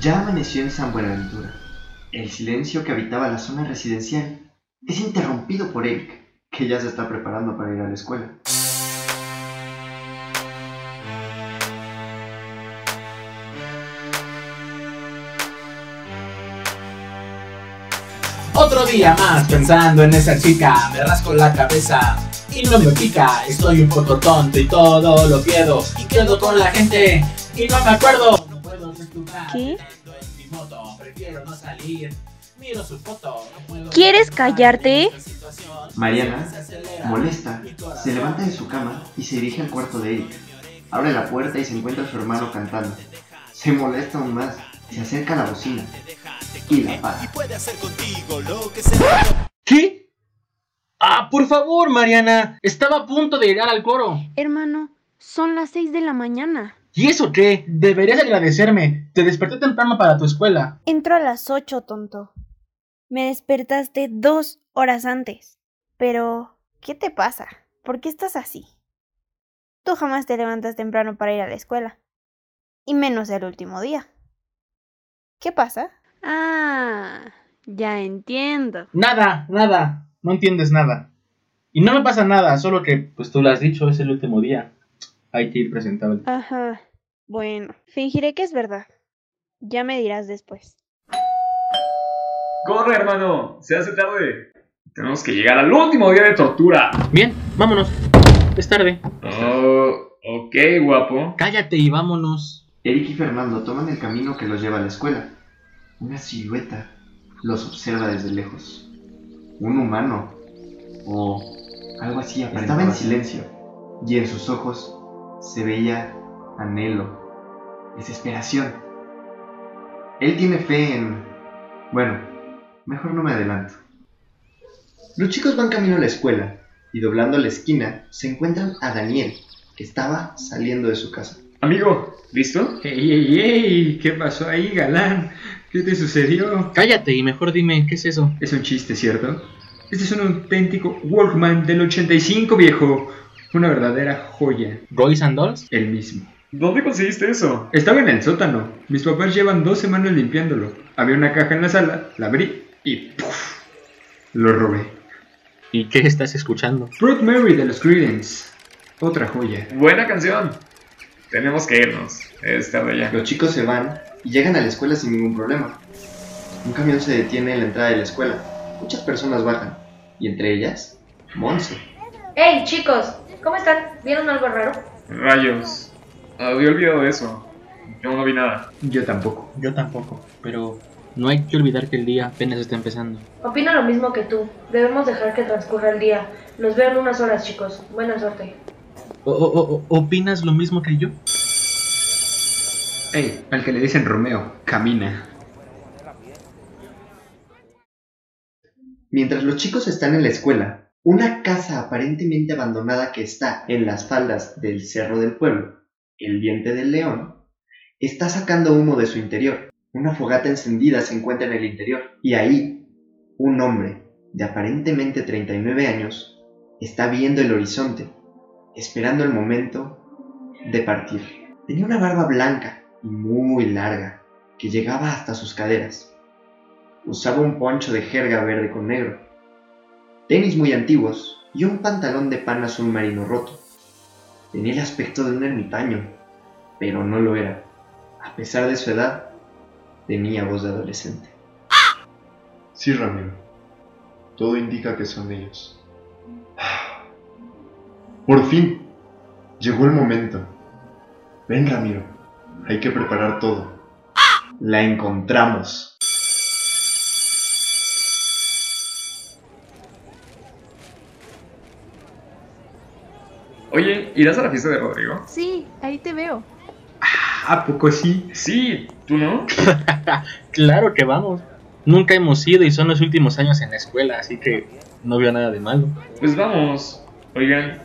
Ya amaneció en San Buenaventura. El silencio que habitaba la zona residencial es interrumpido por Eric, que ya se está preparando para ir a la escuela. Otro día más pensando en esa chica, me rasco la cabeza y no me pica. Estoy un poco tonto y todo lo pierdo y quedo con la gente y no me acuerdo. ¿Qué? ¿Quieres callarte? Mariana, molesta, se levanta de su cama y se dirige al cuarto de Eric. Abre la puerta y se encuentra a su hermano cantando. Se molesta aún más, se acerca a la bocina y la apaga. ¿Qué? Ah, por favor, Mariana. Estaba a punto de llegar al coro. Hermano, son las 6 de la mañana. ¿Y eso qué? Deberías agradecerme. Te desperté temprano para tu escuela. Entro a las 8, tonto. Me despertaste dos horas antes. Pero, ¿qué te pasa? ¿Por qué estás así? Tú jamás te levantas temprano para ir a la escuela. Y menos el último día. ¿Qué pasa? Ah, ya entiendo. Nada, nada. No entiendes nada. Y no me pasa nada, solo que, pues tú lo has dicho, es el último día. Hay que ir presentable. Ajá. Bueno, fingiré que es verdad. Ya me dirás después. ¡Corre, hermano! Se hace tarde. Tenemos que llegar al último día de tortura. Bien, vámonos. Es tarde. Oh, ok, guapo. Cállate y vámonos. Eric y Fernando toman el camino que los lleva a la escuela. Una silueta los observa desde lejos. Un humano. O algo así. Estaba en silencio y en sus ojos se veía anhelo, desesperación. Él tiene fe en... Bueno, mejor no me adelanto. Los chicos van camino a la escuela y doblando la esquina se encuentran a Daniel, que estaba saliendo de su casa. Amigo, ¿listo? ¡Ey, ey, ey! ¿Qué pasó ahí, galán? ¿Qué te sucedió? Cállate y mejor dime, ¿qué es eso? Es un chiste, ¿cierto? Este es un auténtico Walkman del 85, viejo. Una verdadera joya. ¿Royce and Dolls? El mismo. ¿Dónde conseguiste eso? Estaba en el sótano. Mis papás llevan dos semanas limpiándolo. Había una caja en la sala, la abrí y ¡puf! Lo robé. ¿Y qué estás escuchando? Broad Mary de los Creedence. Otra joya. Buena canción. Tenemos que irnos. Es tarde ya. Los chicos se van y llegan a la escuela sin ningún problema. Un camión se detiene en la entrada de la escuela. Muchas personas bajan, y entre ellas, Monse. Hey chicos, ¿cómo están? ¿Vieron algo raro? Rayos. Había olvidado eso. Yo no vi nada. Yo tampoco. Yo tampoco, pero no hay que olvidar que el día apenas está empezando. Opino lo mismo que tú. Debemos dejar que transcurra el día. Los veo en unas horas, chicos. Buena suerte. O- o- o- ¿Opinas lo mismo que yo? Ey, al que le dicen Romeo, camina. Mientras los chicos están en la escuela, una casa aparentemente abandonada que está en las faldas del Cerro del Pueblo, el Diente del León, está sacando humo de su interior. Una fogata encendida se encuentra en el interior y ahí un hombre de aparentemente 39 años está viendo el horizonte, esperando el momento de partir. Tenía una barba blanca y muy larga que llegaba hasta sus caderas. Usaba un poncho de jerga verde con negro, tenis muy antiguos y un pantalón de pan azul marino roto. Tenía el aspecto de un ermitaño, pero no lo era. A pesar de su edad, tenía voz de adolescente. Sí, Ramiro. Todo indica que son ellos. Por fin. Llegó el momento. Ven, Ramiro. Hay que preparar todo. La encontramos. Oye, ¿irás a la fiesta de Rodrigo? Sí, ahí te veo. ¿A poco sí? Sí, ¿tú no? Claro que vamos. Nunca hemos ido y son los últimos años en la escuela, así que no veo nada de malo. Pues vamos. Oigan,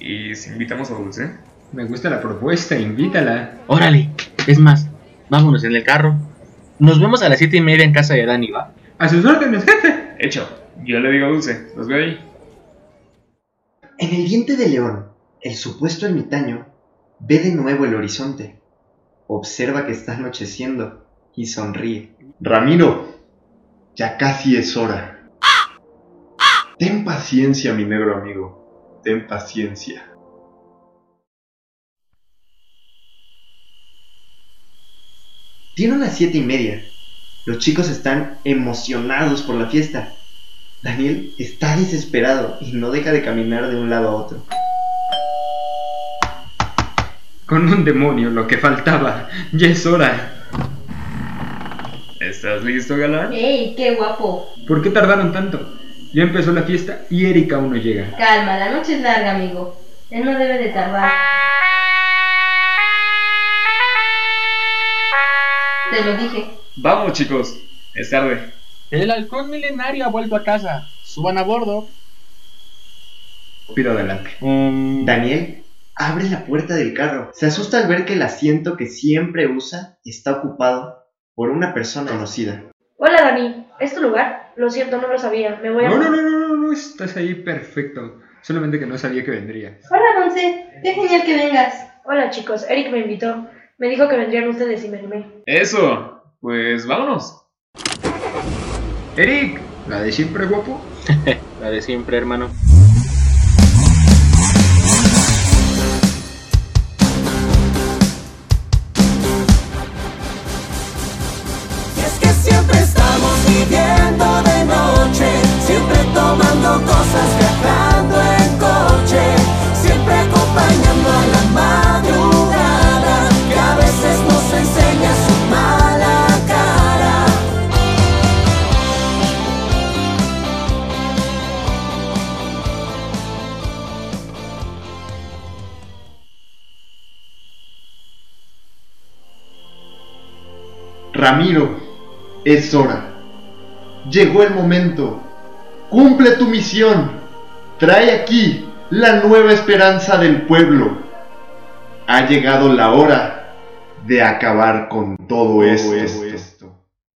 ¿y si invitamos a Dulce? Me gusta la propuesta, invítala. Órale, es más, vámonos en el carro. Nos vemos a las siete y media en casa de Dani, ¿va? A sus órdenes, jefe. Hecho. Yo le digo a Dulce. Los veo ahí. En el diente de león, el supuesto ermitaño ve de nuevo el horizonte. Observa que está anocheciendo y sonríe. Ramiro, ya casi es hora. Ten paciencia, mi negro amigo. Ten paciencia. Tiene las siete y media. Los chicos están emocionados por la fiesta. Daniel está desesperado y no deja de caminar de un lado a otro. Con un demonio, lo que faltaba. Ya es hora. ¿Estás listo, galán? ¡Ey, qué guapo! ¿Por qué tardaron tanto? Ya empezó la fiesta y Erika aún no llega. Calma, la noche es larga, amigo. Él no debe de tardar. Te lo dije. Vamos, chicos. Es tarde. El halcón milenario ha vuelto a casa. Suban a bordo. Pido adelante. Mm, Daniel abre la puerta del carro. Se asusta al ver que el asiento que siempre usa está ocupado por una persona conocida. Hola, Dani. ¿Es tu lugar? Lo siento, no lo sabía. Me voy a... No, no, no, no, no, no, estás ahí perfecto. Solamente que no sabía que vendría. Hola, Monse. Qué genial que vengas. Hola, chicos. Eric me invitó. Me dijo que vendrían ustedes y me animé. Eso. Pues vámonos. Eric, la de siempre guapo. la de siempre, hermano. Viviendo de noche, siempre tomando cosas, viajando en coche, siempre acompañando a la madrugada, que a veces nos enseña su mala cara. Ramiro, es hora. Llegó el momento. Cumple tu misión. Trae aquí la nueva esperanza del pueblo. Ha llegado la hora de acabar con todo, esto.